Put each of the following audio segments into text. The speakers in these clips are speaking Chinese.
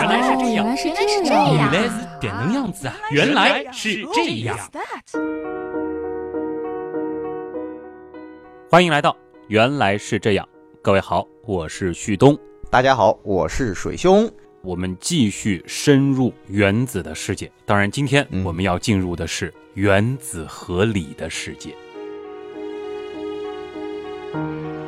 原来是这样，原来是这样，原来是点能样子啊！原来是这样。欢迎来到《原来是这样》，各位好，我是旭东，大家好，我是水兄。我们继续深入原子的世界，当然，今天我们要进入的是原子核里的世界。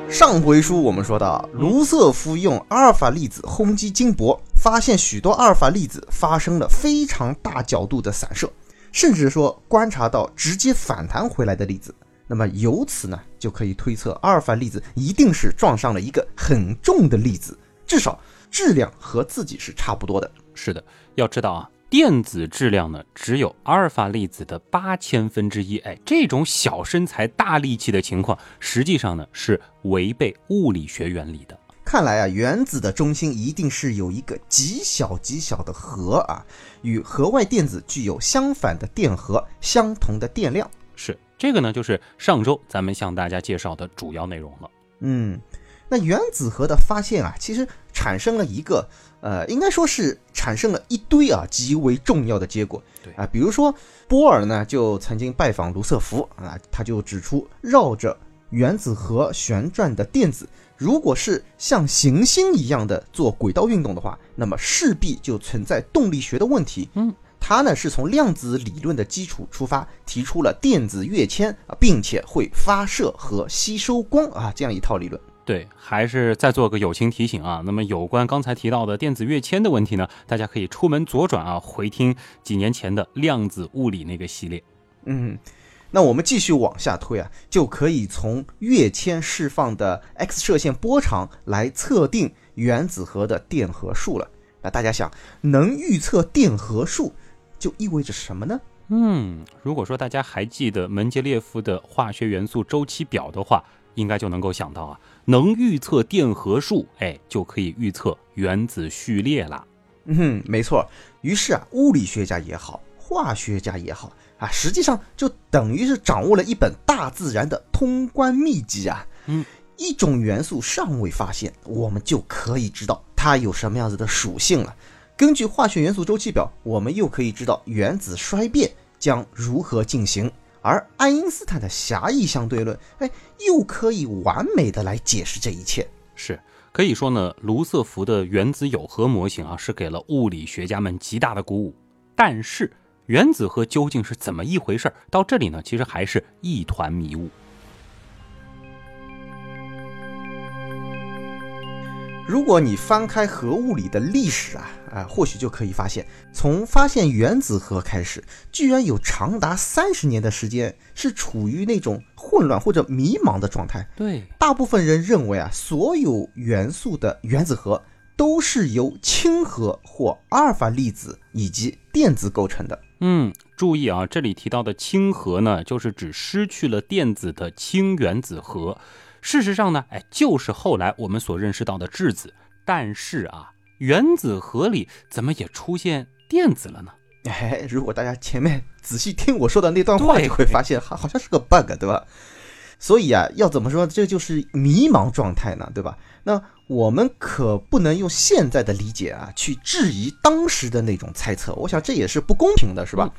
上回书我们说到，卢瑟夫用阿尔法粒子轰击金箔，发现许多阿尔法粒子发生了非常大角度的散射，甚至说观察到直接反弹回来的粒子。那么由此呢，就可以推测阿尔法粒子一定是撞上了一个很重的粒子，至少质量和自己是差不多的。是的，要知道啊。电子质量呢，只有阿尔法粒子的八千分之一。哎，这种小身材大力气的情况，实际上呢是违背物理学原理的。看来啊，原子的中心一定是有一个极小极小的核啊，与核外电子具有相反的电荷，相同的电量。是这个呢，就是上周咱们向大家介绍的主要内容了。嗯。那原子核的发现啊，其实产生了一个，呃，应该说是产生了一堆啊极为重要的结果。对啊，比如说波尔呢就曾经拜访卢瑟福啊，他就指出，绕着原子核旋转的电子，如果是像行星一样的做轨道运动的话，那么势必就存在动力学的问题。嗯，他呢是从量子理论的基础出发，提出了电子跃迁啊，并且会发射和吸收光啊这样一套理论。对，还是再做个友情提醒啊。那么有关刚才提到的电子跃迁的问题呢，大家可以出门左转啊，回听几年前的量子物理那个系列。嗯，那我们继续往下推啊，就可以从跃迁释放的 X 射线波长来测定原子核的电荷数了。那大家想，能预测电荷数，就意味着什么呢？嗯，如果说大家还记得门捷列夫的化学元素周期表的话，应该就能够想到啊。能预测电荷数，哎，就可以预测原子序列了。嗯，没错。于是啊，物理学家也好，化学家也好啊，实际上就等于是掌握了一本大自然的通关秘籍啊。嗯，一种元素尚未发现，我们就可以知道它有什么样子的属性了。根据化学元素周期表，我们又可以知道原子衰变将如何进行。而爱因斯坦的狭义相对论，哎，又可以完美的来解释这一切。是可以说呢，卢瑟福的原子有核模型啊，是给了物理学家们极大的鼓舞。但是，原子核究竟是怎么一回事？到这里呢，其实还是一团迷雾。如果你翻开核物理的历史啊啊，或许就可以发现，从发现原子核开始，居然有长达三十年的时间是处于那种混乱或者迷茫的状态。对，大部分人认为啊，所有元素的原子核都是由氢核或阿尔法粒子以及电子构成的。嗯，注意啊，这里提到的氢核呢，就是指失去了电子的氢原子核。事实上呢，哎，就是后来我们所认识到的质子。但是啊，原子核里怎么也出现电子了呢？哎，如果大家前面仔细听我说的那段话，就会发现好好像是个 bug，对吧？所以啊，要怎么说，这就是迷茫状态呢，对吧？那我们可不能用现在的理解啊去质疑当时的那种猜测，我想这也是不公平的，是吧？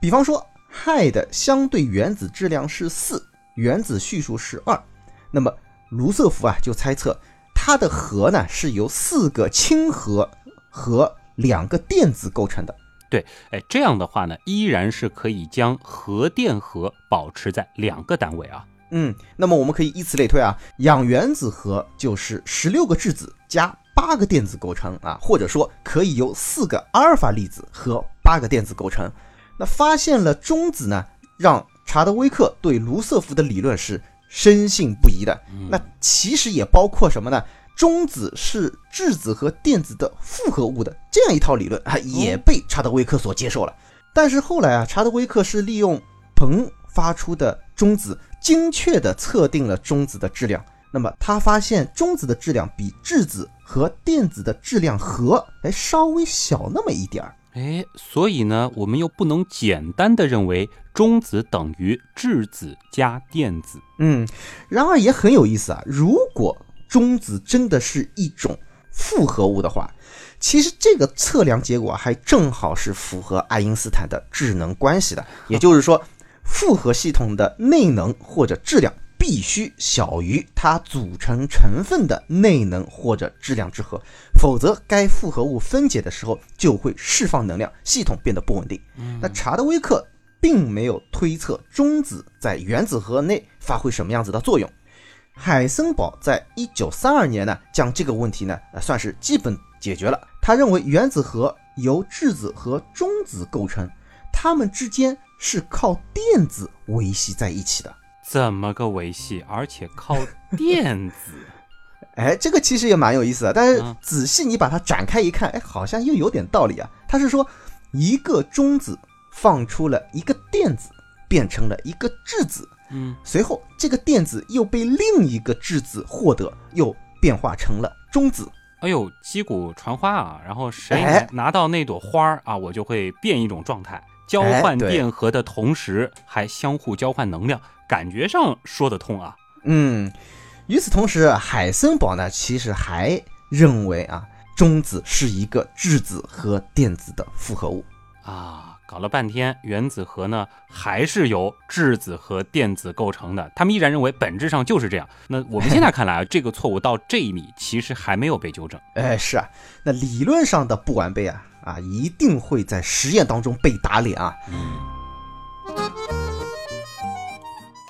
比方说，氦的相对原子质量是四，原子序数是二。那么卢瑟福啊就猜测，它的核呢是由四个氢核和两个电子构成的。对，哎，这样的话呢，依然是可以将核电荷保持在两个单位啊。嗯，那么我们可以以此类推啊，氧原子核就是十六个质子加八个电子构成啊，或者说可以由四个阿尔法粒子和八个电子构成。那发现了中子呢，让查德威克对卢瑟福的理论是。深信不疑的，那其实也包括什么呢？中子是质子和电子的复合物的这样一套理论啊，也被查德威克所接受了。但是后来啊，查德威克是利用硼发出的中子，精确地测定了中子的质量。那么他发现中子的质量比质子和电子的质量和哎稍微小那么一点儿。哎，所以呢，我们又不能简单的认为中子等于质子加电子。嗯，然而也很有意思啊。如果中子真的是一种复合物的话，其实这个测量结果还正好是符合爱因斯坦的智能关系的。也就是说，复合系统的内能或者质量必须小于它组成成分的内能或者质量之和，否则该复合物分解的时候就会释放能量，系统变得不稳定。那查德威克并没有推测中子在原子核内发挥什么样子的作用。海森堡在一九三二年呢，将这个问题呢，呃，算是基本解决了。他认为原子核由质子和中子构成，它们之间是靠电子维系在一起的。怎么个维系？而且靠电子？哎，这个其实也蛮有意思的。但是嗯仔细你把它展开一看，哎，好像又有点道理啊。它是说，一个中子放出了一个电子，变成了一个质子。嗯，随后，这个电子又被另一个质子获得，又变化成了中子。哎呦，击鼓传花啊！然后谁哎拿到那朵花儿啊，我就会变一种状态，交换电荷的同时还相互交换能量，感觉上说得通啊。嗯，与此同时，海森堡呢，其实还认为啊，中子是一个质子和电子的复合物。啊，搞了半天，原子核呢还是由质子和电子构成的。他们依然认为本质上就是这样。那我们现在看来啊，这个错误到这一米其实还没有被纠正。哎，是啊，那理论上的不完备啊啊，一定会在实验当中被打脸啊。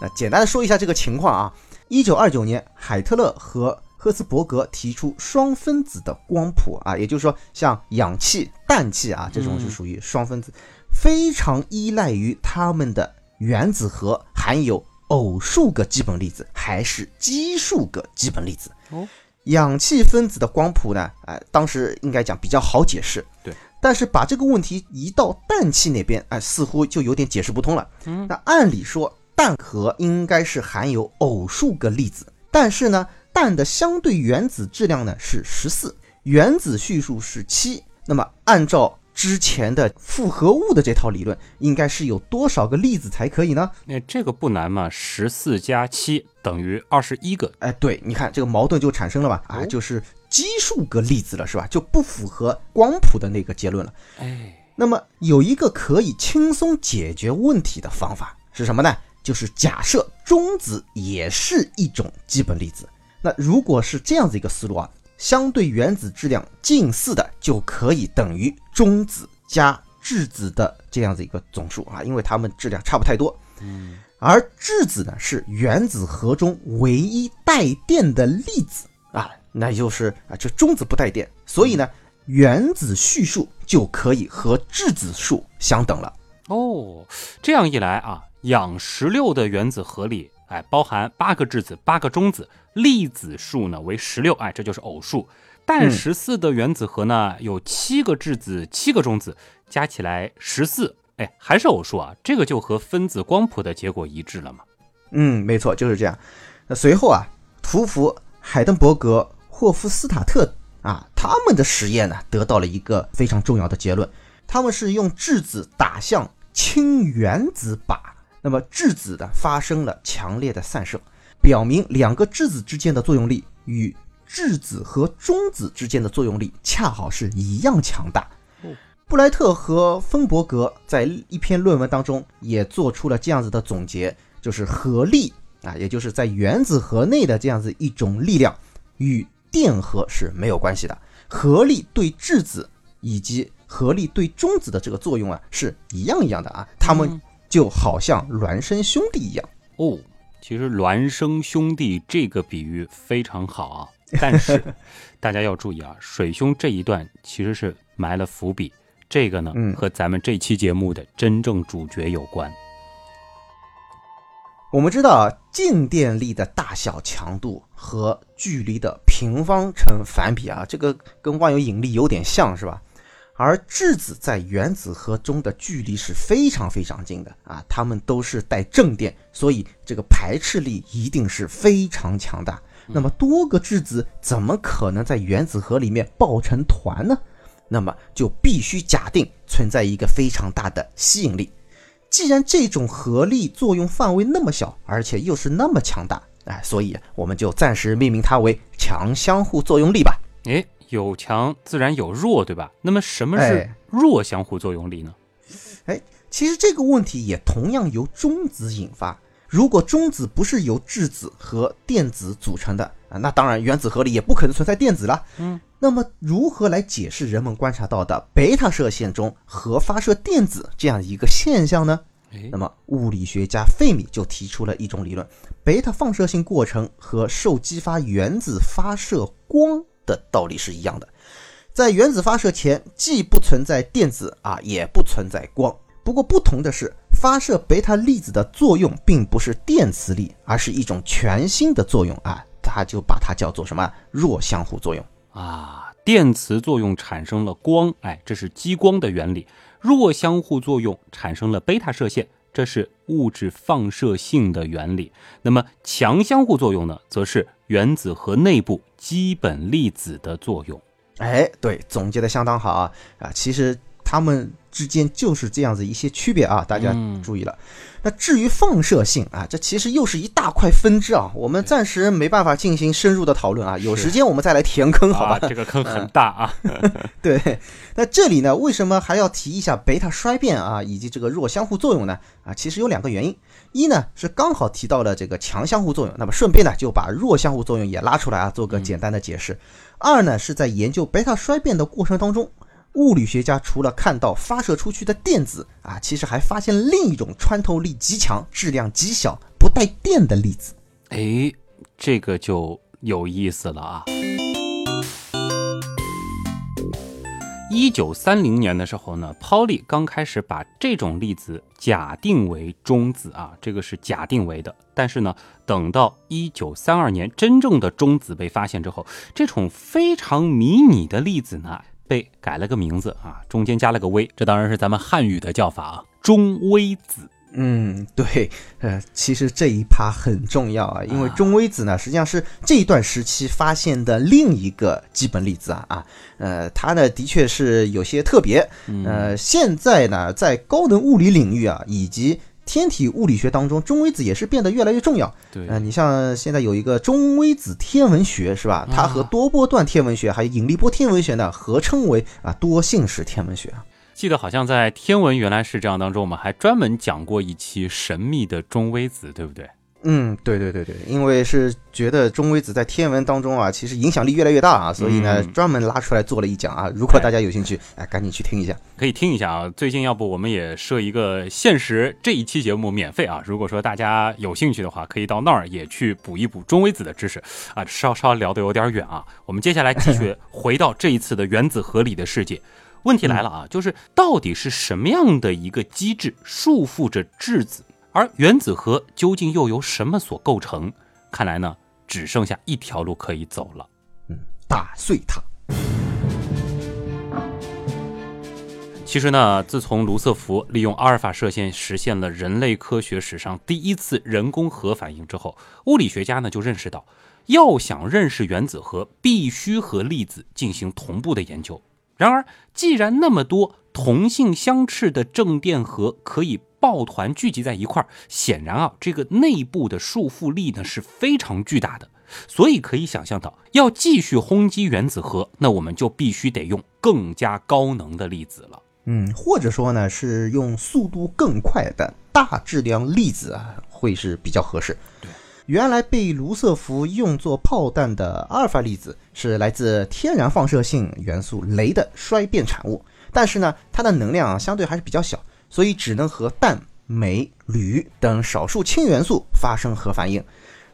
那简单的说一下这个情况啊，一九二九年，海特勒和赫斯伯格提出双分子的光谱啊，也就是说，像氧气、氮气啊这种是属于双分子，非常依赖于它们的原子核含有偶数个基本粒子还是奇数个基本粒子。哦，氧气分子的光谱呢，哎、当时应该讲比较好解释。对。但是把这个问题移到氮气那边，哎，似乎就有点解释不通了。嗯那按理说，氮核应该是含有偶数个粒子，但是呢，氮的相对原子质量呢是十四，原子序数是七。那么按照之前的复合物的这套理论，应该是有多少个粒子才可以呢？那这个不难嘛，十四加七等于二十一个。哎，对，你看这个矛盾就产生了吧？啊，哦就是奇数个粒子了，是吧？就不符合光谱的那个结论了。哎，那么有一个可以轻松解决问题的方法是什么呢？就是假设中子也是一种基本粒子。那如果是这样子一个思路啊，相对原子质量近似的就可以等于中子加质子的这样子一个总数啊，因为它们质量差不太多。嗯，而质子呢是原子核中唯一带电的粒子啊，那就是啊，这中子不带电，所以呢，原子序数就可以和质子数相等了。哦，这样一来啊，氧十六的原子核里，哎，包含八个质子、八个中子，粒子数呢为十六，哎，这就是偶数。氮嗯十四的原子核呢有七个质子、七个中子，加起来十四，哎，还是偶数啊，这个就和分子光谱的结果一致了嘛。嗯，没错，就是这样。那随后啊，图福、海登伯格、霍夫斯塔特啊，他们的实验呢，得到了一个非常重要的结论。他们是用质子打向氢原子靶，那么质子呢发生了强烈的散射，表明两个质子之间的作用力与质子和中子之间的作用力恰好是一样强大哦。布莱特和芬伯格在一篇论文当中也做出了这样子的总结，就是合力啊，也就是在原子核内的这样子一种力量，与电荷是没有关系的。合力对质子以及合力对中子的这个作用啊，是一样一样的啊，他们嗯就好像孪生兄弟一样。哦，其实孪生兄弟这个比喻非常好啊，但是大家要注意啊，水兄这一段其实是埋了伏笔，这个呢、嗯和咱们这期节目的真正主角有关。我们知道啊，静电力的大小强度和距离的平方成反比啊，这个跟万有引力有点像是吧？而质子在原子核中的距离是非常非常近的啊，它们都是带正电，所以这个排斥力一定是非常强大。那么多个质子怎么可能在原子核里面抱成团呢？那么就必须假定存在一个非常大的吸引力。既然这种合力作用范围那么小，而且又是那么强大，哎，所以我们就暂时命名它为强相互作用力吧。诶，有强自然有弱，对吧？那么什么是哎弱相互作用力呢？哎其实这个问题也同样由中子引发。如果中子不是由质子和电子组成的啊，那当然原子核里也不可能存在电子了。嗯，那么如何来解释人们观察到的贝塔射线中核发射电子这样一个现象呢？哎那么物理学家费米就提出了一种理论，贝塔放射性过程和受激发原子发射光的道理是一样的。在原子发射前，既不存在电子啊，也不存在光。不过不同的是，发射贝塔粒子的作用并不是电磁力，而是一种全新的作用啊，它就把它叫做什么弱相互作用。啊，电磁作用产生了光，哎，这是激光的原理；弱相互作用产生了贝塔射线，这是物质放射性的原理。那么强相互作用呢，则是原子核内部基本粒子的作用。哎，对，总结的相当好啊啊！其实它们之间就是这样子一些区别啊，大家嗯注意了。那至于放射性啊，这其实又是一大块分支啊，我们暂时没办法进行深入的讨论啊，有时间我们再来填坑，好吧？啊，这个坑很大啊。对，那这里呢，为什么还要提一下贝塔衰变啊，以及这个弱相互作用呢？啊，其实有两个原因，一呢是刚好提到了这个强相互作用，那么顺便呢就把弱相互作用也拉出来啊，做个简单的解释。二呢是在研究贝塔衰变的过程当中，物理学家除了看到发射出去的电子啊，其实还发现另一种穿透力极强、质量极小、不带电的粒子。哎，这个就有意思了啊。一九三零年的时候呢，泡利刚开始把这种粒子假定为中子啊，这个是假定为的。但是呢，等到一九三二年真正的中子被发现之后，这种非常迷你的粒子呢，被改了个名字啊，中间加了个微，这当然是咱们汉语的叫法啊，中微子。嗯，对，呃，其实这一趴很重要啊，因为啊中微子呢，实际上是这一段时期发现的另一个基本粒子啊啊，呃，它呢的确是有些特别，呃，现在呢在高能物理领域啊以及天体物理学当中，中微子也是变得越来越重要。对呃，你像现在有一个中微子天文学是吧？它和多波段天文学还有引力波天文学呢合称为啊多性式天文学啊。记得好像在《天文原来是这样》当中，我们还专门讲过一期神秘的中微子，对不对？嗯，对对对对，因为是觉得中微子在天文当中啊，其实影响力越来越大啊，所以呢，嗯专门拉出来做了一讲啊。如果大家有兴趣，哎，赶紧去听一下。可以听一下啊。最近要不我们也设一个限时这一期节目免费啊。如果说大家有兴趣的话，可以到那儿也去补一补中微子的知识啊。稍稍聊的有点远啊，我们接下来继续 回到这一次的原子核里的世界。问题来了啊，就是到底是什么样的一个机制束缚着质子，而原子核究竟又由什么所构成？看来呢，只剩下一条路可以走了。嗯打碎它。其实呢，自从卢瑟福利用阿尔法射线实现了人类科学史上第一次人工核反应之后，物理学家呢就认识到，要想认识原子核，必须和粒子进行同步的研究。然而，既然那么多同性相斥的正电荷可以抱团聚集在一块儿，显然啊，这个内部的束缚力呢是非常巨大的。所以可以想象到，要继续轰击原子核，那我们就必须得用更加高能的粒子了。嗯，或者说呢，是用速度更快的大质量粒子啊，会是比较合适。对，原来被卢瑟福用作炮弹的阿尔法粒子是来自天然放射性元素镭的衰变产物，但是呢，它的能量啊相对还是比较小，所以只能和氮、镁、铝等少数氢元素发生核反应。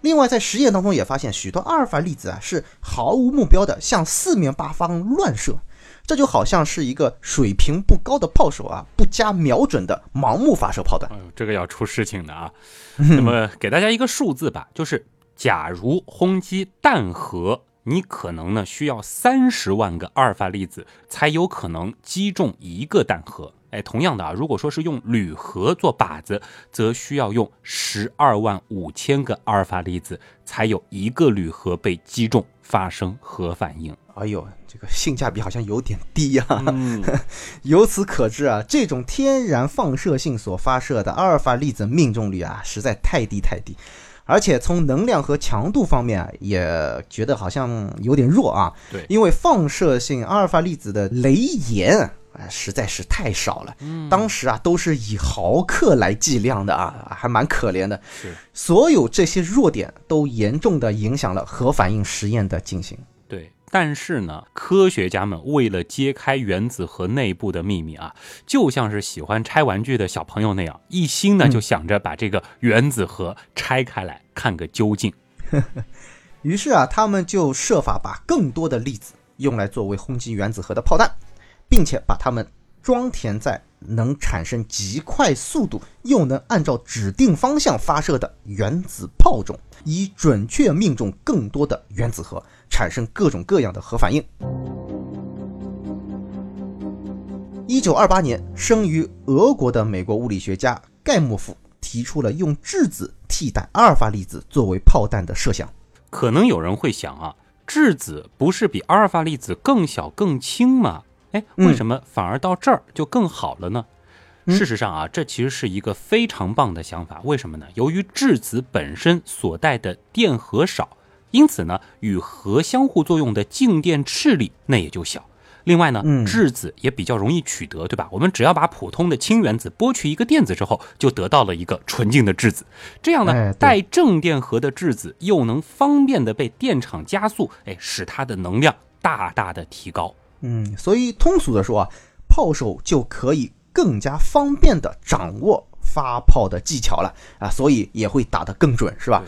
另外，在实验当中也发现，许多阿尔法粒子啊是毫无目标的向四面八方乱射，这就好像是一个水平不高的炮手啊，不加瞄准的盲目发射炮弹。这个要出事情的啊！那么给大家一个数字吧，就是假如轰击氮核，你可能呢需要三十万个阿尔法粒子才有可能击中一个氮核。哎，同样的啊，如果说是用铝核做靶子，则需要用十二万五千个阿尔法粒子才有一个铝核被击中，发生核反应。哎呦，这个性价比好像有点低啊！嗯，由此可知啊，这种天然放射性所发射的阿尔法粒子命中率啊，实在太低太低。而且从能量和强度方面啊，也觉得好像有点弱啊。对，因为放射性阿尔法粒子的雷岩啊实在是太少了。嗯，当时啊都是以毫克来计量的啊，还蛮可怜的。是，所有这些弱点都严重的影响了核反应实验的进行。对。但是呢，科学家们为了揭开原子核内部的秘密啊，就像是喜欢拆玩具的小朋友那样，一心呢就想着把这个原子核拆开来看个究竟。于是啊，他们就设法把更多的粒子用来作为轰击原子核的炮弹，并且把它们装填在能产生极快速度又能按照指定方向发射的原子炮中，以准确命中更多的原子核。产生各种各样的核反应。一九二八年，生于俄国的美国物理学家盖莫夫提出了用质子替代阿尔法粒子作为炮弹的设想。可能有人会想啊，质子不是比阿尔法粒子更小更轻吗？哎，为什么反而到这儿就更好了呢？事实上啊，这其实是一个非常棒的想法。为什么呢？由于质子本身所带的电荷少。因此呢，与核相互作用的静电斥力那也就小。另外呢，质子也比较容易取得，对吧？我们只要把普通的氢原子剥去一个电子之后，就得到了一个纯净的质子。这样呢，带正电荷的质子又能方便的被电场加速，哎，使它的能量大大的提高。嗯，所以通俗的说啊，炮手就可以更加方便的掌握发炮的技巧了啊，所以也会打得更准，是吧？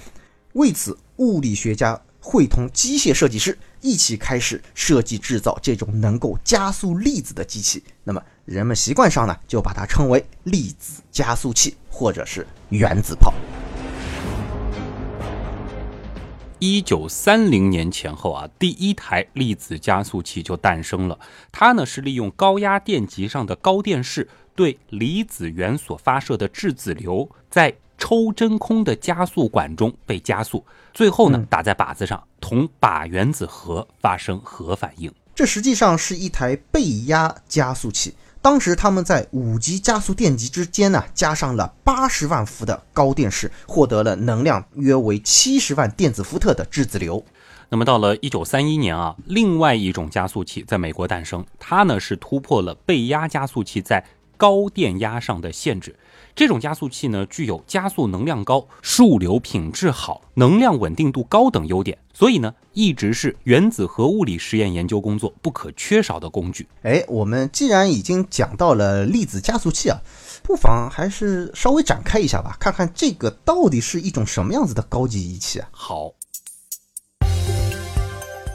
为此。物理学家会同机械设计师一起开始设计制造这种能够加速粒子的机器。那么人们习惯上呢，就把它称为粒子加速器或者是原子炮。一九三零年前后啊，第一台粒子加速器就诞生了。它呢是利用高压电极上的高电势对离子源所发射的质子流在。抽真空的加速管中被加速，最后呢打在靶子上，同靶原子核发生核反应。这实际上是一台背压加速器。当时他们在五级加速电极之间呢，加上了八十万伏的高电势，获得了能量约为七十万电子伏特的质子流。那么到了一九三一年啊，另外一种加速器在美国诞生，它呢是突破了背压加速器在高电压上的限制。这种加速器呢，具有加速能量高、束流品质好、能量稳定度高等优点，所以呢，一直是原子核物理实验研究工作不可缺少的工具。哎，我们既然已经讲到了粒子加速器啊，不妨还是稍微展开一下吧，看看这个到底是一种什么样子的高级仪器啊？好。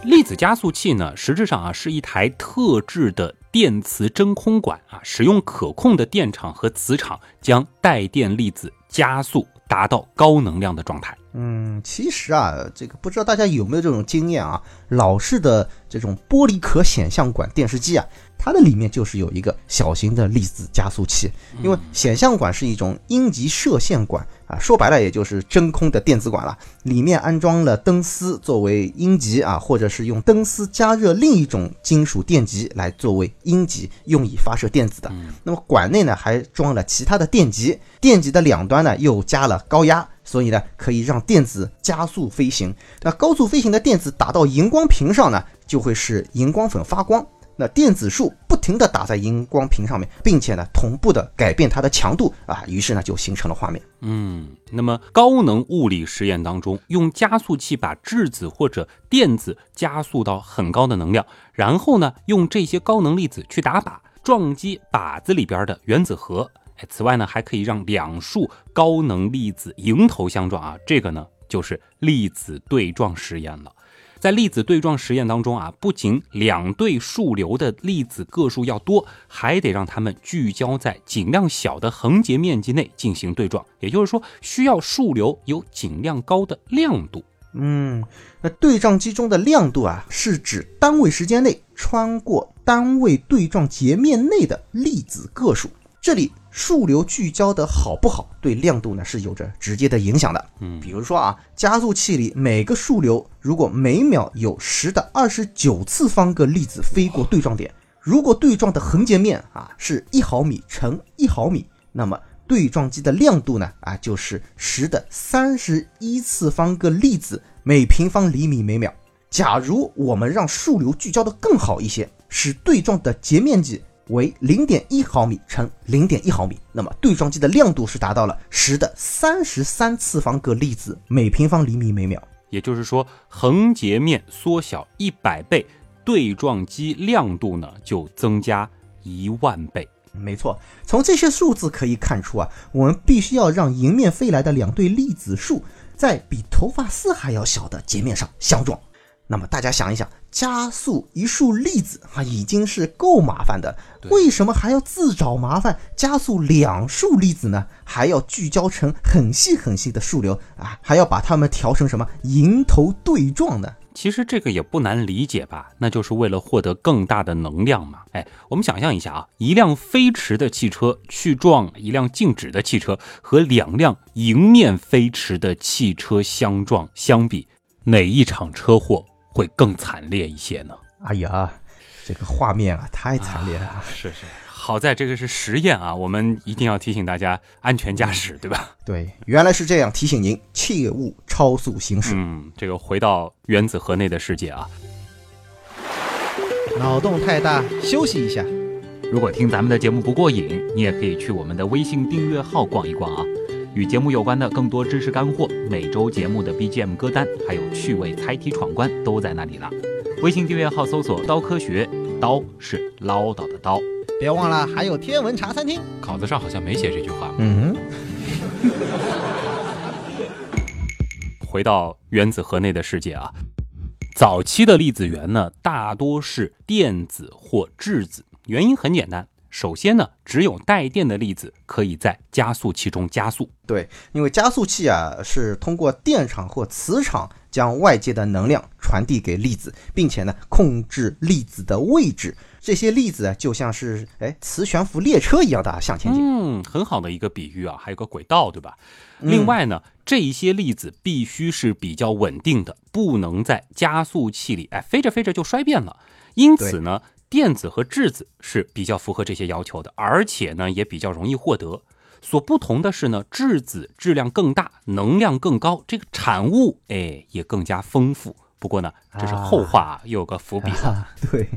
粒子加速器呢，实质上啊是一台特制的电磁真空管啊，使用可控的电场和磁场，将带电粒子加速达到高能量的状态。嗯，其实啊，这个不知道大家有没有这种经验啊，老式的这种玻璃壳显像管电视机啊。它的里面就是有一个小型的粒子加速器，因为显像管是一种阴极射线管啊，说白了也就是真空的电子管了，里面安装了灯丝作为阴极啊，或者是用灯丝加热另一种金属电极来作为阴极，用以发射电子的。那么管内呢还装了其他的电极，电极的两端呢又加了高压，所以呢可以让电子加速飞行。那高速飞行的电子打到荧光屏上呢，就会使荧光粉发光。那电子束不停地打在荧光屏上面，并且呢同步的改变它的强度啊，于是呢就形成了画面。嗯，那么高能物理实验当中，用加速器把质子或者电子加速到很高的能量，然后呢用这些高能粒子去打靶，撞击靶子里边的原子核。哎，此外呢还可以让两束高能粒子迎头相撞啊，这个呢就是粒子对撞实验了。在粒子对撞实验当中啊，不仅两对数流的粒子个数要多，还得让它们聚焦在尽量小的横截面积内进行对撞。也就是说，需要数流有尽量高的亮度。嗯，那对撞机中的亮度啊，是指单位时间内穿过单位对撞截面内的粒子个数。这里数流聚焦的好不好，对亮度呢是有着直接的影响的。嗯，比如说啊，加速器里每个数流如果每秒有十的二十九次方个粒子飞过对撞点，如果对撞的横截面啊是一毫米乘一毫米，那么对撞机的亮度呢啊就是十的三十一次方个粒子每平方厘米每秒。假如我们让数流聚焦的更好一些，使对撞的截面积为零点一毫米乘零点一毫米，那么对撞机的亮度是达到了十的三十三次方个粒子每平方厘米每秒。也就是说，横截面缩小一百倍，对撞机亮度呢就增加一万倍。没错，从这些数字可以看出啊，我们必须要让迎面飞来的两对粒子束在比头发丝还要小的截面上相撞。那么大家想一想，加速一束粒子啊，已经是够麻烦的，为什么还要自找麻烦加速两束粒子呢？还要聚焦成很细很细的束流啊，还要把它们调成什么迎头对撞呢？其实这个也不难理解吧，那就是为了获得更大的能量嘛。哎，我们想象一下啊，一辆飞驰的汽车去撞一辆静止的汽车，和两辆迎面飞驰的汽车相撞相比，哪一场车祸？会更惨烈一些呢。哎呀，这个画面啊，太惨烈了。是是，好在这个是实验啊，我们一定要提醒大家安全驾驶，对吧？对，原来是这样，提醒您切勿超速行驶。嗯，这个回到原子核内的世界啊，脑洞太大，休息一下。如果听咱们的节目不过瘾，你也可以去我们的微信订阅号逛一逛啊。与节目有关的更多知识干货，每周节目的 BGM 歌单，还有趣味猜题闯关都在那里了。微信订阅号搜索“刀科学”，刀是唠叨的刀。别忘了还有天文茶餐厅，稿子上好像没写这句话。嗯。回到原子核内的世界啊，早期的粒子源呢，大多是电子或质子，原因很简单。首先呢，只有带电的粒子可以在加速器中加速。对，因为加速器啊是通过电场或磁场将外界的能量传递给粒子，并且呢控制粒子的位置。这些粒子啊就像是哎磁悬浮列车一样的向前进。嗯，很好的一个比喻啊，还有个轨道，对吧？另外呢，这一些粒子必须是比较稳定的，不能在加速器里哎飞着飞着就衰变了。因此呢。电子和质子是比较符合这些要求的，而且呢也比较容易获得。所不同的是呢，质子质量更大，能量更高，这个产物哎也更加丰富。不过呢，这是后话，又有个伏笔。对，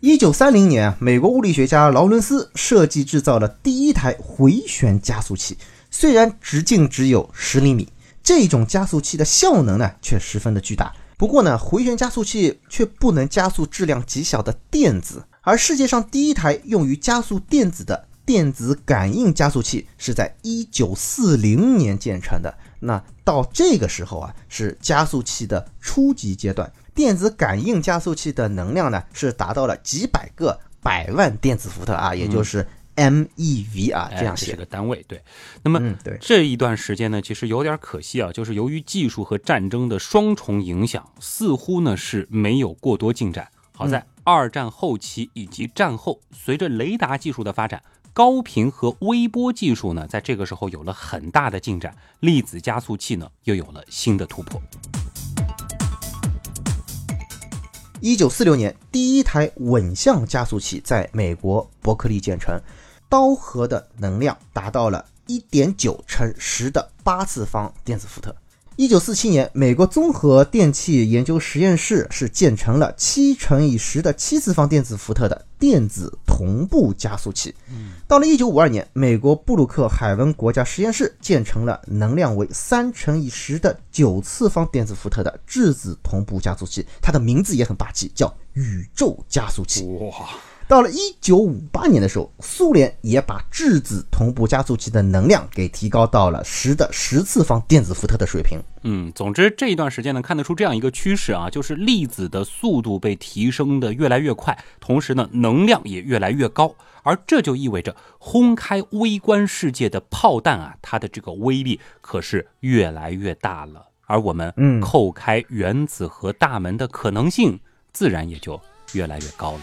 一九三零年，美国物理学家劳伦斯设计制造了第一台回旋加速器，虽然直径只有十厘米，这种加速器的效能呢却十分的巨大。不过呢，回旋加速器却不能加速质量极小的电子，而世界上第一台用于加速电子的电子感应加速器是在一九四零年建成的。那到这个时候啊，是加速器的初级阶段，电子感应加速器的能量呢是达到了几百个百万电子伏特啊，也就是。MeV 啊，这样写个单位对。那么这一段时间呢，其实有点可惜啊，就是由于技术和战争的双重影响，似乎呢是没有过多进展。好在二战后期以及战后，随着雷达技术的发展，高频和微波技术呢，在这个时候有了很大的进展，粒子加速器呢又有了新的突破。一九四六年，第一台稳向加速器在美国伯克利建成。刀核的能量达到了一点九乘十的八次方电子伏特。一九四七年，美国综合电气研究实验室是建成了七乘以十的七次方电子伏特的电子同步加速器。到了一九五二年，美国布鲁克海文国家实验室建成了能量为三乘以十的九次方电子伏特的质子同步加速器，它的名字也很霸气，叫宇宙加速器。哇！到了一九五八年的时候，苏联也把质子同步加速器的能量给提高到了十的十次方电子伏特的水平。嗯，总之这一段时间呢，看得出这样一个趋势啊，就是粒子的速度被提升的越来越快，同时呢，能量也越来越高，而这就意味着轰开微观世界的炮弹啊，它的这个威力可是越来越大了，而我们扣开原子核大门的可能性，自然也就越来越高了。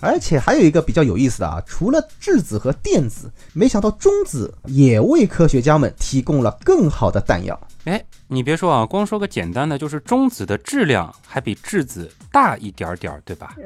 而且还有一个比较有意思的啊，除了质子和电子，没想到中子也为科学家们提供了更好的弹药。哎，你别说啊，光说个简单的，就是中子的质量还比质子大一点点儿，对吧？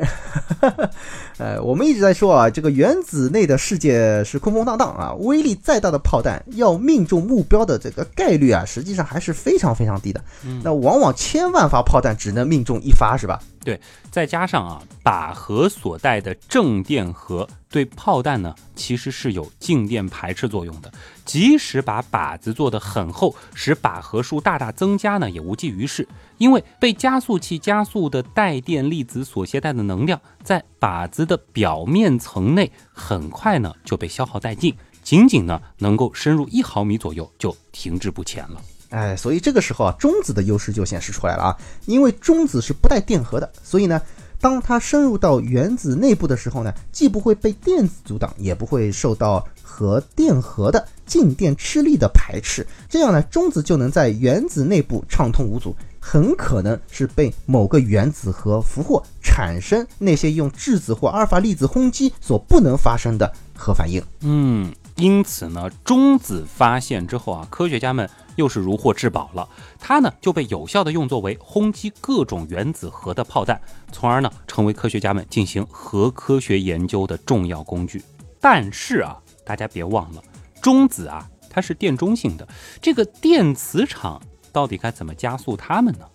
呃，我们一直在说啊，这个原子内的世界是空空荡荡啊，威力再大的炮弹要命中目标的这个概率啊，实际上还是非常非常低的。嗯那往往千万发炮弹只能命中一发，是吧？对再加上啊，靶核所带的正电荷对炮弹呢，其实是有静电排斥作用的。即使把靶子做得很厚，使靶核数大大增加呢，也无济于事，因为被加速器加速的带电粒子所携带的能量，在靶子的表面层内很快呢就被消耗殆尽，仅仅呢能够深入一毫米左右就停滞不前了。哎，所以这个时候啊，中子的优势就显示出来了啊，因为中子是不带电荷的，所以呢，当它深入到原子内部的时候呢，既不会被电子阻挡，也不会受到核电荷的静电吃力的排斥，这样呢，中子就能在原子内部畅通无阻。很可能是被某个原子核俘获，产生那些用质子或阿尔法粒子轰击所不能发生的核反应。嗯，因此呢，中子发现之后啊，科学家们又是如获至宝了。它呢就被有效的用作为轰击各种原子核的炮弹，从而呢成为科学家们进行核科学研究的重要工具。但是啊，大家别忘了，中子啊它是电中性的，这个电磁场到底该怎么加速它们呢？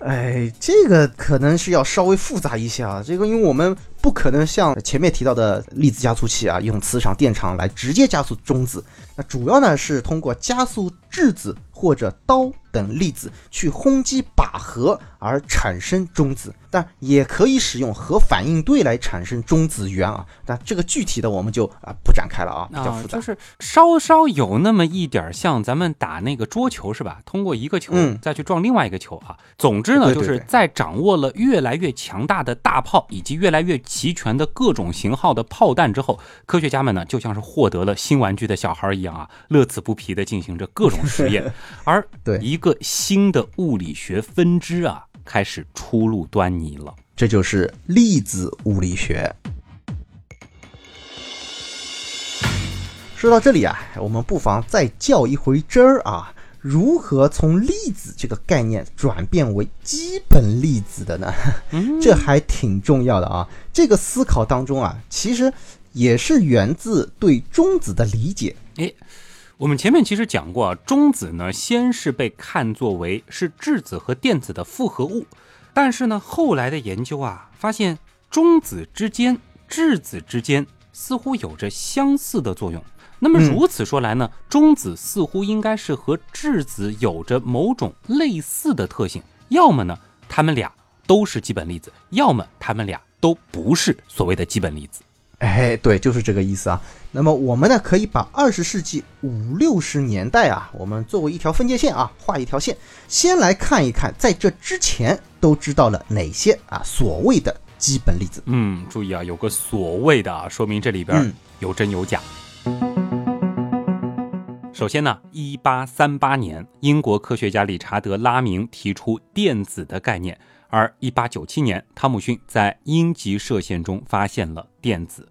哎，这个可能是要稍微复杂一些啊。这个因为我们不可能像前面提到的粒子加速器啊，用磁场、电场来直接加速中子。那主要呢是通过加速质子或者氘等粒子去轰击靶核而产生中子，但也可以使用核反应堆来产生中子源啊。但这个具体的我们就啊不展开了啊，比较复杂。就是稍稍有那么一点像咱们打那个桌球是吧？通过一个球嗯再去撞另外一个球啊。总之呢，对对对就是在掌握了越来越强大的大炮以及越来越齐全的各种型号的炮弹之后，科学家们呢就像是获得了新玩具的小孩一样啊，乐此不疲地进行着各种实验，而对一个新的物理学分支啊开始初露端倪了。这就是粒子物理学。说到这里啊，我们不妨再较一回真儿啊，如何从粒子这个概念转变为基本粒子的呢？这还挺重要的啊。这个思考当中啊，其实也是源自对中子的理解。我们前面其实讲过啊，中子呢先是被看作为是质子和电子的复合物，但是呢后来的研究啊发现中子之间、质子之间似乎有着相似的作用。那么嗯如此说来呢，中子似乎应该是和质子有着某种类似的特性，要么呢它们俩都是基本粒子，要么它们俩都不是所谓的基本粒子。哎，对，就是这个意思啊。那么我们呢，可以把二十世纪五六十年代啊，我们作为一条分界线啊，画一条线，先来看一看，在这之前都知道了哪些啊所谓的基本粒子。嗯，注意啊，有个所谓的啊，说明这里边嗯有真有假。首先呢，一八三八年，英国科学家理查德·拉明提出电子的概念，而一八九七年，汤姆逊在阴极射线中发现了电子。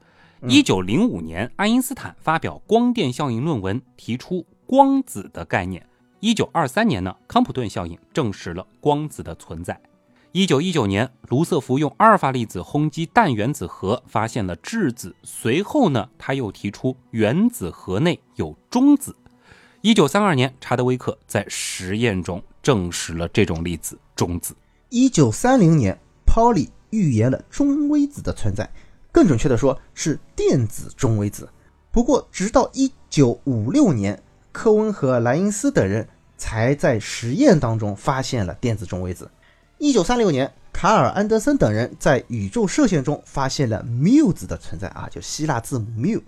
一九零五年，爱因斯坦发表光电效应论文，提出光子的概念。一九二三年呢，康普顿效应证实了光子的存在。一九一九年，卢瑟福用阿尔法粒子轰击氮原子核，发现了质子。随后呢，他又提出原子核内有中子。一九三二年，查德威克在实验中证实了这种粒子中子。一九三零年，泡利预言了中微子的存在，更准确的说是电子中微子。不过，直到一九五六年，科温和莱因斯等人才在实验当中发现了电子中微子。一九三六年，卡尔安德森等人在宇宙射线中发现了缪子的存在啊，就希腊字母缪。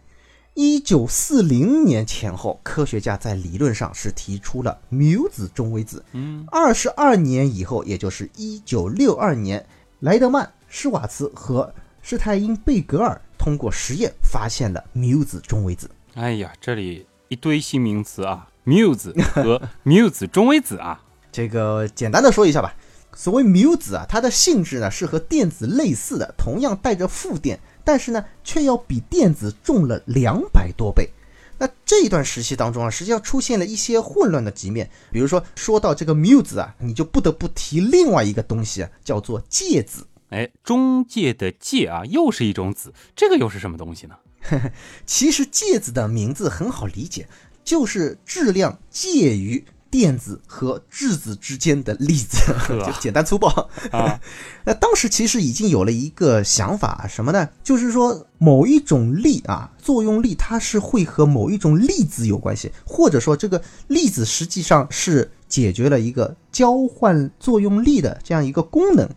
一九四零年前后，科学家在理论上是提出了缪子中微子。嗯，二十二年以后，也就是一九六二年，莱德曼、施瓦茨和施泰因贝格尔通过实验发现了缪子中微子。哎呀，这里一堆新名词啊，缪子和 缪子中微子啊。这个简单的说一下吧。所谓缪子啊，它的性质呢是和电子类似的，同样带着负电，但是呢却要比电子重了两百多倍。那这一段时期当中啊，实际上出现了一些混乱的局面。比如说，说到这个缪子啊，你就不得不提另外一个东西啊，叫做介子。哎，中介的介啊，又是一种子，这个又是什么东西呢？其实介子的名字很好理解，就是质量介于电子和质子之间的粒子，就简单粗暴啊。那当时其实已经有了一个想法，什么呢？就是说某一种力啊，作用力它是会和某一种粒子有关系，或者说这个粒子实际上是解决了一个交换作用力的这样一个功能。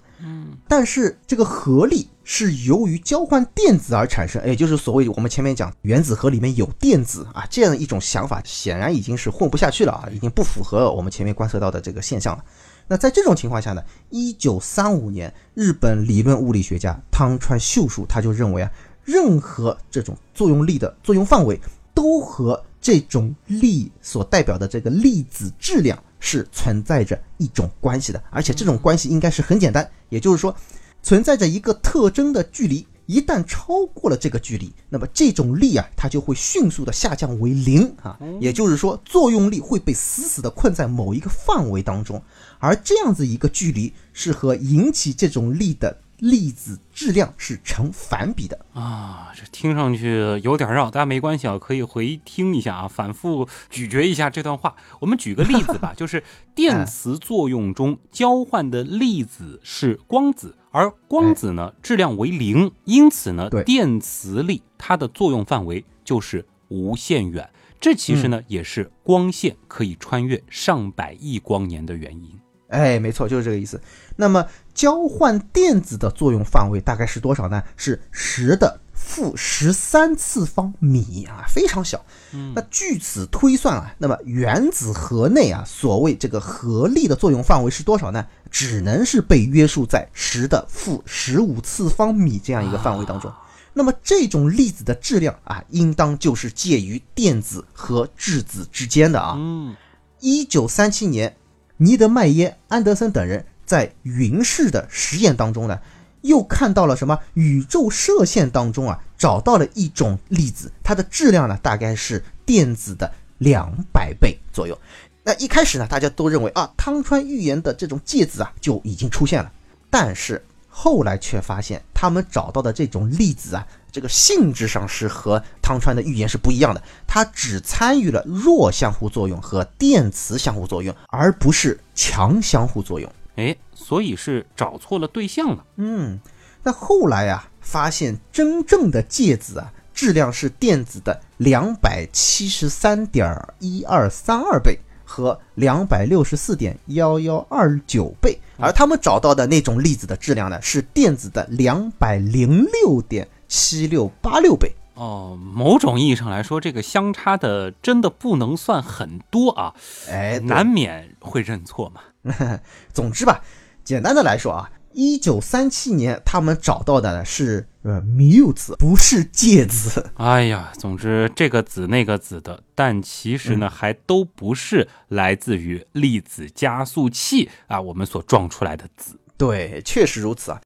但是这个合力是由于交换电子而产生，也就是所谓我们前面讲原子核里面有电子啊这样一种想法，显然已经是混不下去了啊，已经不符合我们前面观测到的这个现象了。那在这种情况下呢，一九三五年，日本理论物理学家汤川秀树他就认为啊，任何这种作用力的作用范围都和这种力所代表的这个粒子质量。是存在着一种关系的，而且这种关系应该是很简单，也就是说，存在着一个特征的距离，一旦超过了这个距离，那么这种力啊，它就会迅速的下降为零啊，也就是说，作用力会被死死的困在某一个范围当中，而这样子一个距离是和引起这种力的。粒子质量是成反比的啊，这听上去有点绕，大家没关系啊，可以回听一下啊，反复咀嚼一下这段话。我们举个例子吧，就是电磁作用中交换的粒子是光子，而光子呢质量为零，因此呢电磁力它的作用范围就是无限远。这其实呢也是光线可以穿越上百亿光年的原因。哎，没错，就是这个意思。那么交换电子的作用范围大概是多少呢？是十的负十三次方米啊，非常小。嗯，那据此推算啊，那么原子核内啊，所谓这个核力的作用范围是多少呢？只能是被约束在十的负十五次方米这样一个范围当中。那么这种粒子的质量啊，应当就是介于电子和质子之间的啊。嗯，一九三七年。尼德迈耶、安德森等人在云室的实验当中呢，又看到了什么？宇宙射线当中啊，找到了一种粒子，它的质量呢，大概是电子的两百倍左右。那一开始呢，大家都认为啊，汤川预言的这种介子啊就已经出现了，但是。后来却发现，他们找到的这种粒子啊，这个性质上是和汤川的预言是不一样的。它只参与了弱相互作用和电磁相互作用，而不是强相互作用。哎，所以是找错了对象了。嗯，那后来啊，发现真正的介子啊，质量是电子的两百七十三点一二三二倍。和两百六十四点幺幺二九倍，而他们找到的那种粒子的质量呢，是电子的两百零六点七六八六倍。哦，某种意义上来说，这个相差的真的不能算很多啊。哎，难免会认错嘛。总之吧，简单的来说啊。一九三七年，他们找到的呢是呃缪子，不是介子。哎呀，总之这个子那个子的，但其实呢还都不是来自于粒子加速器啊，我们所撞出来的子。对，确实如此啊。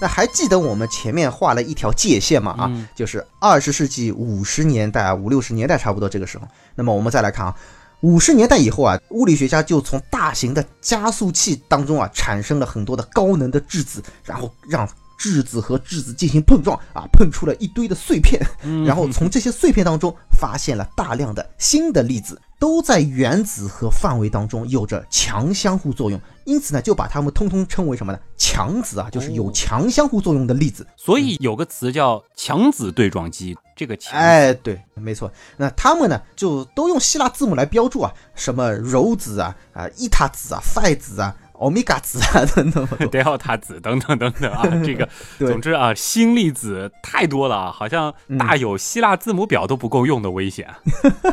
那还记得我们前面画了一条界限吗？啊，就是二十世纪五十年代啊，五六十年代差不多这个时候。那么我们再来看啊。五十年代以后啊，物理学家就从大型的加速器当中啊，产生了很多的高能的质子，然后让质子和质子进行碰撞啊，碰出了一堆的碎片，然后从这些碎片当中发现了大量的新的粒子。都在原子核范围当中有着强相互作用，因此呢，就把它们通通称为什么呢？强子啊，就是有强相互作用的粒子。所以有个词叫强子对撞机。这个强，哎，对，没错。那它们呢，就都用希腊字母来标注啊，什么柔子啊，啊，伊塔子啊，费子啊。欧米伽子啊，等等，德尔塔子等等等等啊，这个，总之啊，新粒子太多了啊，好像大有希腊字母表都不够用的危险。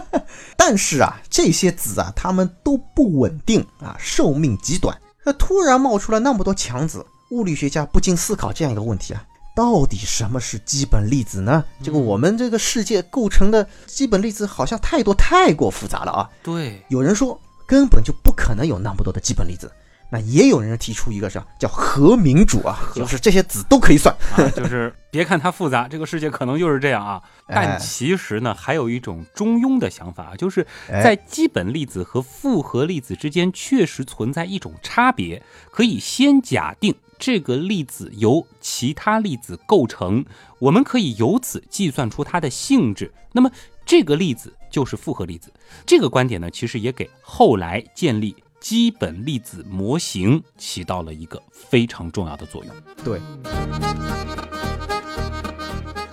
但是啊，这些子啊，它们都不稳定啊，寿命极短。那突然冒出了那么多强子，物理学家不禁思考这样一个问题啊：到底什么是基本粒子呢？这个我们这个世界构成的基本粒子好像太多太过复杂了啊。对，有人说根本就不可能有那么多的基本粒子。那也有人提出一个是叫和民主啊，就是这些子都可以算。啊，就是别看它复杂，这个世界可能就是这样啊。但哎其实呢，还有一种中庸的想法，就是哎在基本粒子和复合粒子之间确实存在一种差别，可以先假定这个粒子由其他粒子构成，我们可以由此计算出它的性质。那么这个粒子就是复合粒子。这个观点呢，其实也给后来建立基本粒子模型起到了一个非常重要的作用。对。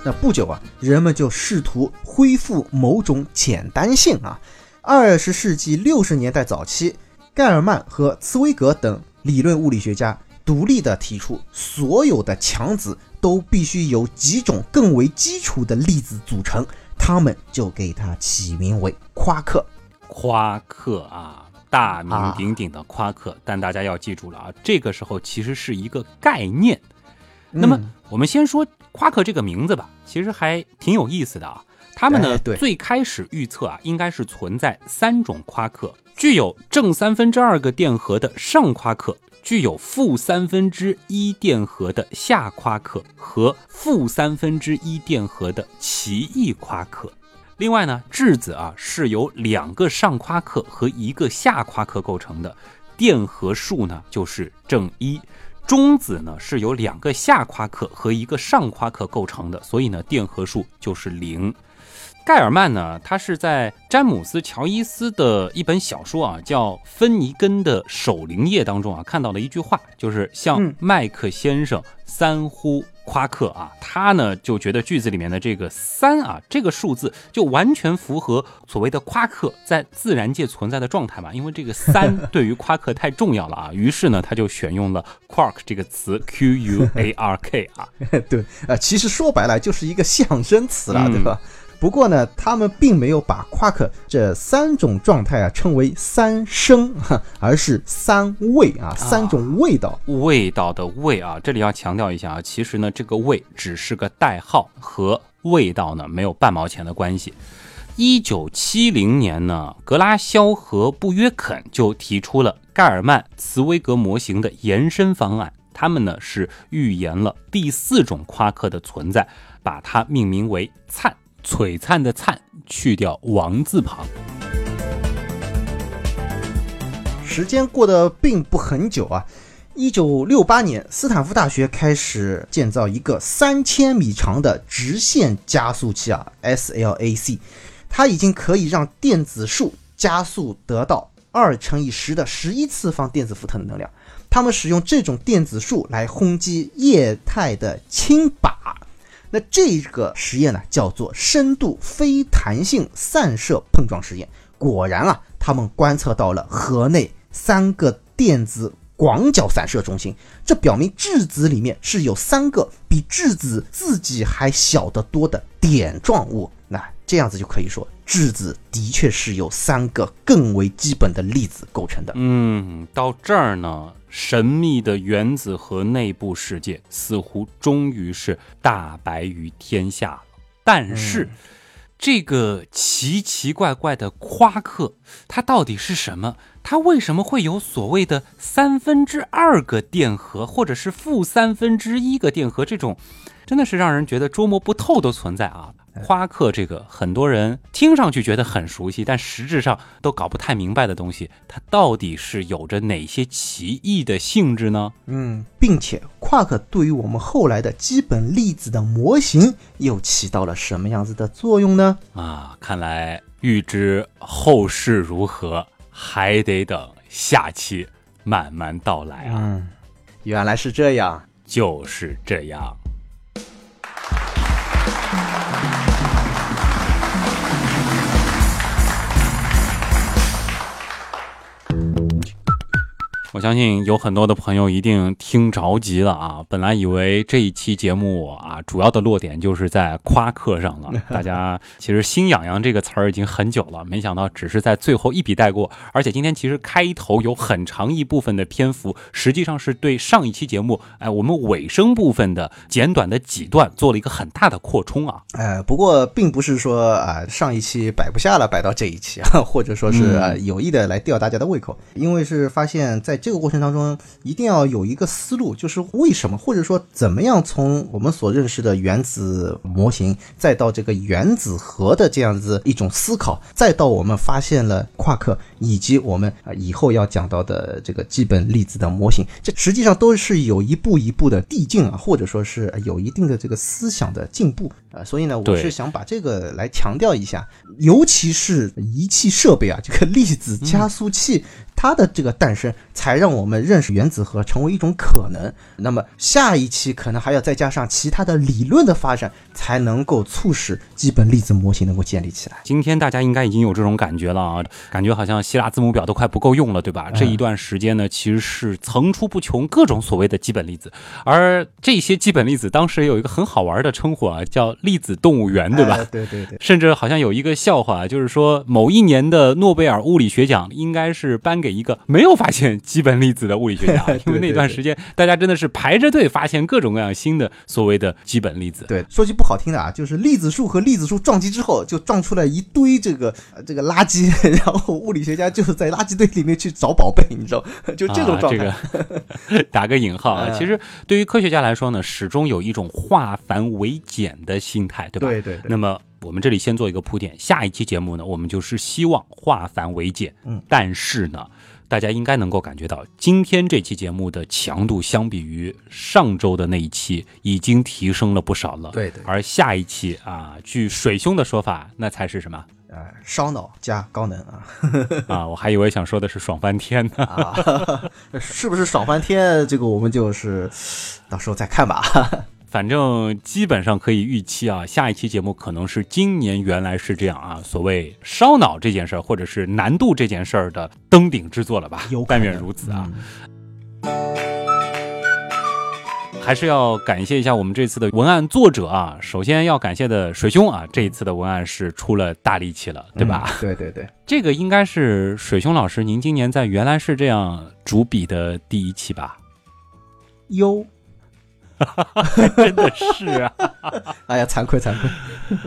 那不久啊，人们就试图恢复某种简单性啊。二十世纪六十年代早期，盖尔曼和茨威格等理论物理学家独立的提出，所有的强子都必须由几种更为基础的粒子组成，他们就给它起名为夸克。夸克啊，大名鼎鼎的夸克，但大家要记住了啊，这个时候其实是一个概念。那么嗯我们先说夸克这个名字吧，其实还挺有意思的啊。他们呢最开始预测啊，应该是存在三种夸克，具有正三分之二个电荷的上夸克，具有负三分之一电荷的下夸克和负三分之一电荷的奇异夸克。另外呢，质子啊是由两个上夸克和一个下夸克构成的，电荷数呢就是正一。中子呢是由两个下夸克和一个上夸克构成的，所以呢电荷数就是零。盖尔曼呢，他是在詹姆斯·乔伊斯的一本小说啊，叫《芬尼根的守灵夜》当中啊，看到了一句话，就是向嗯麦克先生三呼夸克啊，他呢就觉得句子里面的这个三啊这个数字就完全符合所谓的夸克在自然界存在的状态嘛，因为这个三 对于夸克太重要了啊，于是呢他就选用了 quark 这个词 q u a r k 啊，对，啊，其实说白了就是一个象声词了，嗯对吧？不过呢，他们并没有把夸克这三种状态啊称为三声，哈而是三味啊，三种味道。味道的味啊，这里要强调一下啊，其实呢，这个味只是个代号，和味道呢没有半毛钱的关系。一九七零年呢，格拉肖和布约肯就提出了盖尔曼茨威格模型的延伸方案，他们呢是预言了第四种夸克的存在，把它命名为灿，璀璨的灿，去掉王字旁。时间过得并不很久啊。一九六八年，斯坦福大学开始建造一个三千米长的直线加速器啊，SLAC，它已经可以让电子数加速得到二乘以十的十一次方电子伏特的能量。他们使用这种电子数来轰击液态的氢靶。那这个实验呢，叫做深度非弹性散射碰撞实验。果然啊，他们观测到了核内三个电子广角散射中心，这表明质子里面是有三个比质子自己还小得多的点状物。那这样子就可以说，质子的确是由三个更为基本的粒子构成的。嗯，到这儿呢，神秘的原子核内部世界似乎终于是大白于天下了。但是，这个奇奇怪怪的夸克，它到底是什么？它为什么会有所谓的三分之二个电荷，或者是负三分之一个电荷这种，真的是让人觉得捉摸不透的存在啊！夸克这个很多人听上去觉得很熟悉，但实质上都搞不太明白的东西，它到底是有着哪些奇异的性质呢？嗯，并且夸克对于我们后来的基本粒子的模型又起到了什么样子的作用呢？啊，看来预知后事如何，还得等下期慢慢道来啊！嗯，原来是这样。就是这样。我相信有很多的朋友一定听着急了啊！本来以为这一期节目啊，主要的落点就是在夸克上了。大家其实“心痒痒”这个词儿已经很久了，没想到只是在最后一笔带过。而且今天其实开头有很长一部分的篇幅，实际上是对上一期节目，哎，我们尾声部分的简短的几段做了一个很大的扩充啊。呃，不过并不是说啊、上一期摆不下了，摆到这一期啊，或者说是、有意的来吊大家的胃口，因为是发现，在这个过程当中一定要有一个思路，就是为什么，或者说怎么样从我们所认识的原子模型，再到这个原子核的这样子一种思考，再到我们发现了夸克，以及我们啊以后要讲到的这个基本粒子的模型，这实际上都是有一步一步的递进啊，或者说是有一定的这个思想的进步啊。所以呢，我是想把这个来强调一下，尤其是仪器设备啊，这个粒子加速器。它的这个诞生，才让我们认识原子核成为一种可能。那么下一期可能还要再加上其他的理论的发展，才能够促使基本粒子模型能够建立起来。今天大家应该已经有这种感觉了啊，感觉好像希腊字母表都快不够用了，对吧？嗯这一段时间呢，其实是层出不穷各种所谓的基本粒子，而这些基本粒子当时也有一个很好玩的称呼啊，叫粒子动物园，对吧？哎对对对。甚至好像有一个笑话，就是说某一年的诺贝尔物理学奖应该是颁给一个没有发现基本粒子的物理学家，因为那段时间大家真的是排着队发现各种各样新的所谓的基本粒子。对，说句不好听的啊，就是粒子束和粒子束撞击之后，就撞出来一堆这个呃 这个垃圾，然后物理学家就是在垃圾堆里面去找宝贝，你知道，就这种状态。啊、这个打个引号啊，嗯其实对于科学家来说呢，始终有一种化繁为简的心态，对吧？对对对。那么我们这里先做一个铺垫，下一期节目呢，我们就是希望化繁为简。嗯，但是呢。大家应该能够感觉到，今天这期节目的强度相比于上周的那一期已经提升了不少了。对对。而下一期啊，据水兄的说法，那才是什么？呃，烧脑加高能啊！啊，我还以为想说的是爽翻天呢。啊，是不是爽翻天？这个我们就是到时候再看吧。反正基本上可以预期啊，下一期节目可能是今年原来是这样啊，所谓烧脑这件事儿，或者是难度这件事儿的登顶之作了吧？有但愿如此啊。嗯、还是要感谢一下我们这次的文案作者啊，首先要感谢的水兄啊，这一次的文案是出了大力气了，对吧？嗯、对对对，这个应该是水兄老师您今年在原来是这样主笔的第一期吧？哟。真的是啊！哎呀，惭愧惭愧！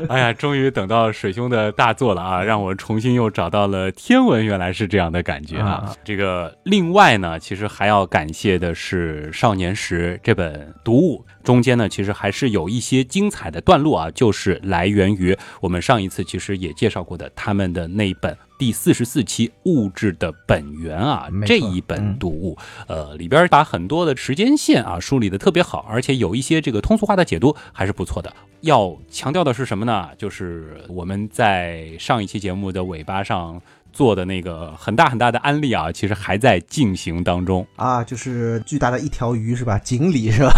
哎呀，终于等到水兄的大作了啊，让我重新又找到了天文原来是这样的感觉啊！啊这个另外呢，其实还要感谢的是《少年时》这本读物，中间呢其实还是有一些精彩的段落啊，就是来源于我们上一次其实也介绍过的他们的那一本。第四十四期《物质的本源》啊，这一本读物，呃，里边把很多的时间线啊梳理的特别好，而且有一些这个通俗化的解读还是不错的。要强调的是什么呢？就是我们在上一期节目的尾巴上。做的那个很大很大的安利啊，其实还在进行当中 啊，就是巨大的一条鱼是吧？锦鲤是吧？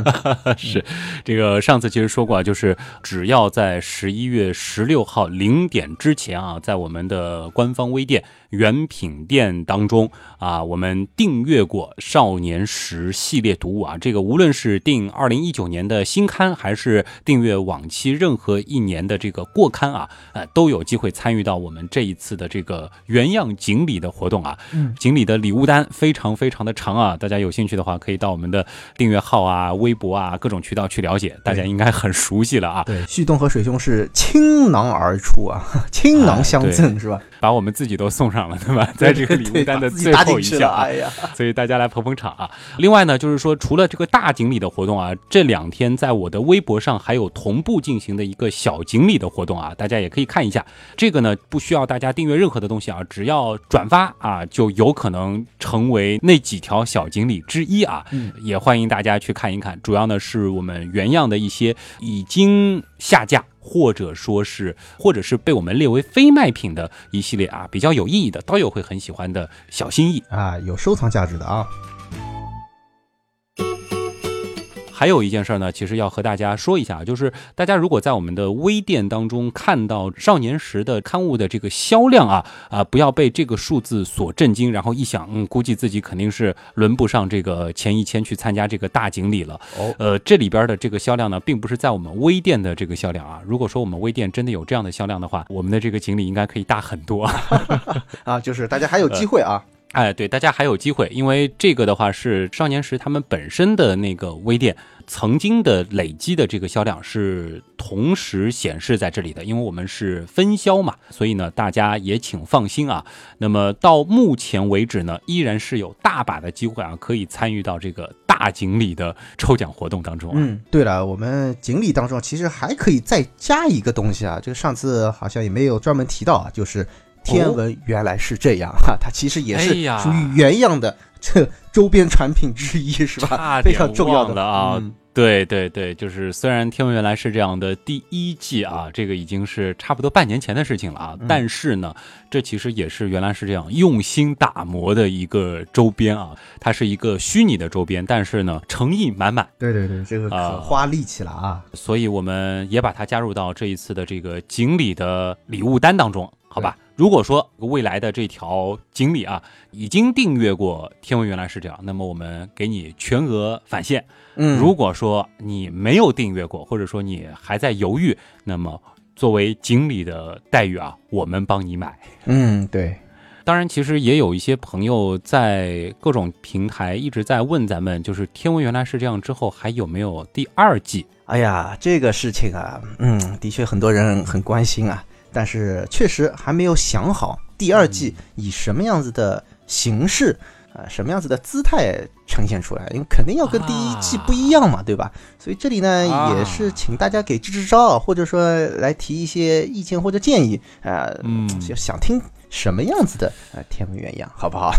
是，这个上次其实说过啊，就是只要在十一月十六号零点之前啊，在我们的官方微店原品店当中啊，我们订阅过《少年时》系列读物啊，这个无论是订二零一九年的新刊，还是订阅往期任何一年的这个过刊啊，呃，都有机会参与到我们这一次的这个。原样锦鲤的活动啊，嗯，锦鲤的礼物单非常非常的长啊，大家有兴趣的话，可以到我们的订阅号啊、微博啊各种渠道去了解，大家应该很熟悉了啊。对，旭东和水兄是倾囊而出啊，倾囊相赠、哎、是吧？把我们自己都送上了，对吧？在这个礼物单的最后一项啊，哎呀，所以大家来捧捧场啊。另外呢，就是说除了这个大锦鲤的活动啊，这两天在我的微博上还有同步进行的一个小锦鲤的活动啊，大家也可以看一下。这个呢，不需要大家订阅任何的东西啊。只要转发啊，就有可能成为那几条小锦鲤之一啊。嗯，也欢迎大家去看一看。主要呢是我们原样的一些已经下架，或者说是，或者是被我们列为非卖品的一系列啊比较有意义的，刀友会很喜欢的小心意啊，有收藏价值的啊。还有一件事呢，其实要和大家说一下，就是大家如果在我们的微店当中看到少年时的刊物的这个销量啊啊，不要被这个数字所震惊，然后一想，嗯，估计自己肯定是轮不上这个前一千去参加这个大锦鲤了。哦，呃，这里边的这个销量呢，并不是在我们微店的这个销量啊。如果说我们微店真的有这样的销量的话，我们的这个锦鲤应该可以大很多 啊，就是大家还有机会啊。哎，对，大家还有机会，因为这个的话是少年时他们本身的那个微店曾经的累积的这个销量是同时显示在这里的，因为我们是分销嘛，所以呢，大家也请放心啊。那么到目前为止呢，依然是有大把的机会啊，可以参与到这个大锦鲤的抽奖活动当中啊。嗯，对了，我们锦鲤当中其实还可以再加一个东西啊，这个上次好像也没有专门提到啊，就是天文原来是这样哈、它其实也是属于原样的这周边产品之一，是吧？差 非常重要的了啊。嗯对对对，就是虽然《天文原来是这样》的第一季啊，这个已经是差不多半年前的事情了啊，嗯但是呢，这其实也是原来是这样用心打磨的一个周边啊，它是一个虚拟的周边，但是呢，诚意满满，对对对，这个啊可花力气了啊！所以我们也把它加入到这一次的这个锦鲤的礼物单当中，好吧？如果说未来的这条锦鲤啊已经订阅过《天文原来是这样》，那么我们给你全额返现。嗯如果说你没有订阅过，或者说你还在犹豫，那么作为锦鲤的待遇啊，我们帮你买。嗯，对，当然，其实也有一些朋友在各种平台一直在问咱们，就是《天文原来是这样》之后还有没有第二季？哎呀，这个事情啊，嗯，的确很多人很关心啊，但是确实还没有想好第二季以什么样子的形式，啊、什么样子的姿态呈现出来，因为肯定要跟第一季不一样嘛，对吧？所以这里呢，啊也是请大家给支支招，或者说来提一些意见或者建议啊，嗯就想听什么样子的呃天文原样，好不好？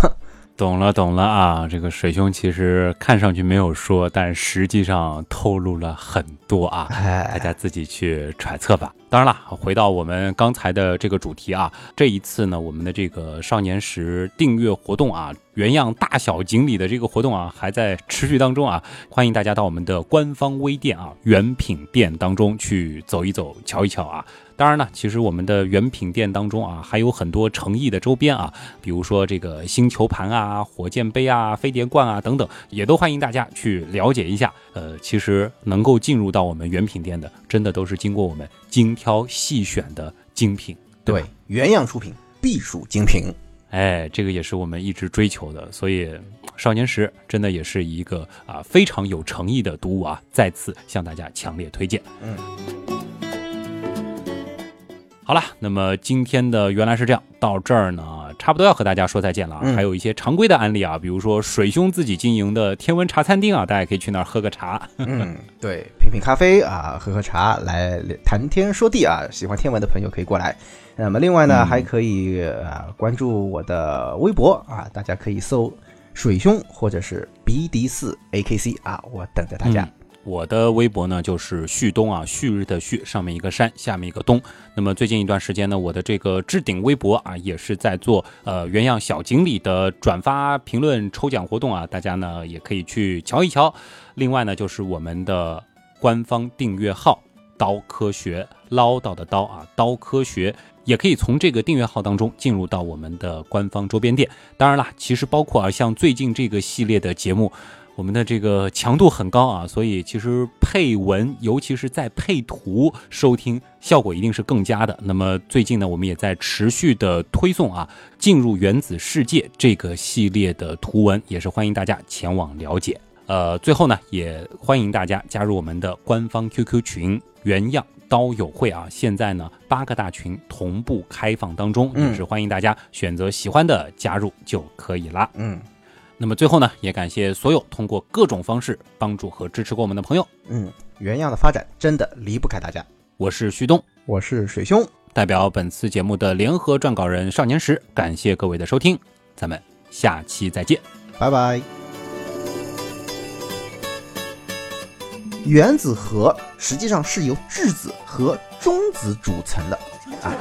懂了，懂了啊！这个水兄其实看上去没有说，但实际上透露了很多啊。大哎，家自己去揣测吧。当然了，回到我们刚才的这个主题啊，这一次呢，我们的这个少年时订阅活动啊，原样大小锦鲤的这个活动啊，还在持续当中啊，欢迎大家到我们的官方微店啊原品店当中去走一走、瞧一瞧啊。当然呢，其实我们的原品店当中啊，还有很多诚意的周边啊，比如说这个星球盘啊、火箭杯啊、飞碟罐啊等等，也都欢迎大家去了解一下。呃，其实能够进入到我们原品店的，真的都是经过我们精挑细选的精品。对吧，原样出品必属精品。哎，这个也是我们一直追求的，所以少年时真的也是一个啊非常有诚意的读物啊，再次向大家强烈推荐。嗯。好了，那么今天的原来是这样，到这儿呢，差不多要和大家说再见了啊。嗯还有一些常规的案例啊，比如说水兄自己经营的天文茶餐厅啊，大家可以去那儿喝个茶。嗯，对，品品咖啡啊，喝喝茶，来谈天说地啊。喜欢天文的朋友可以过来。那么另外呢，嗯还可以啊关注我的微博啊，大家可以搜“水兄”或者是“ BD 四 AKC” 啊，我等着大家。嗯我的微博呢就是旭东啊，旭日的旭，上面一个山，下面一个东。那么最近一段时间呢，我的这个置顶微博啊，也是在做呃原样小锦鲤的转发、评论、抽奖活动啊，大家呢也可以去瞧一瞧。另外呢，就是我们的官方订阅号“刀科学”，唠叨的刀啊，刀科学。也可以从这个订阅号当中进入到我们的官方周边店。当然啦，其实包括啊，像最近这个系列的节目，我们的这个强度很高啊，所以其实配文，尤其是在配图收听效果一定是更佳的。那么最近呢，我们也在持续的推送啊，进入原子世界这个系列的图文，也是欢迎大家前往了解。呃，最后呢，也欢迎大家加入我们的官方 QQ 群原样刀友会啊，现在呢八个大群同步开放当中，嗯也是欢迎大家选择喜欢的加入就可以啦。嗯那么最后呢，也感谢所有通过各种方式帮助和支持过我们的朋友。嗯，原样的发展真的离不开大家。我是旭东，我是水兄，代表本次节目的联合撰稿人少年时，感谢各位的收听，咱们下期再见。拜拜。原子核实际上是由质子和中子组成的啊，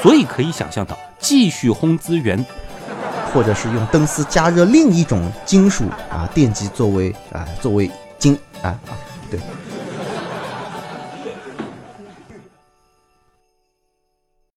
所以可以想象到，继续轰资源，或者是用灯丝加热另一种金属啊电极作为啊作为金啊啊对。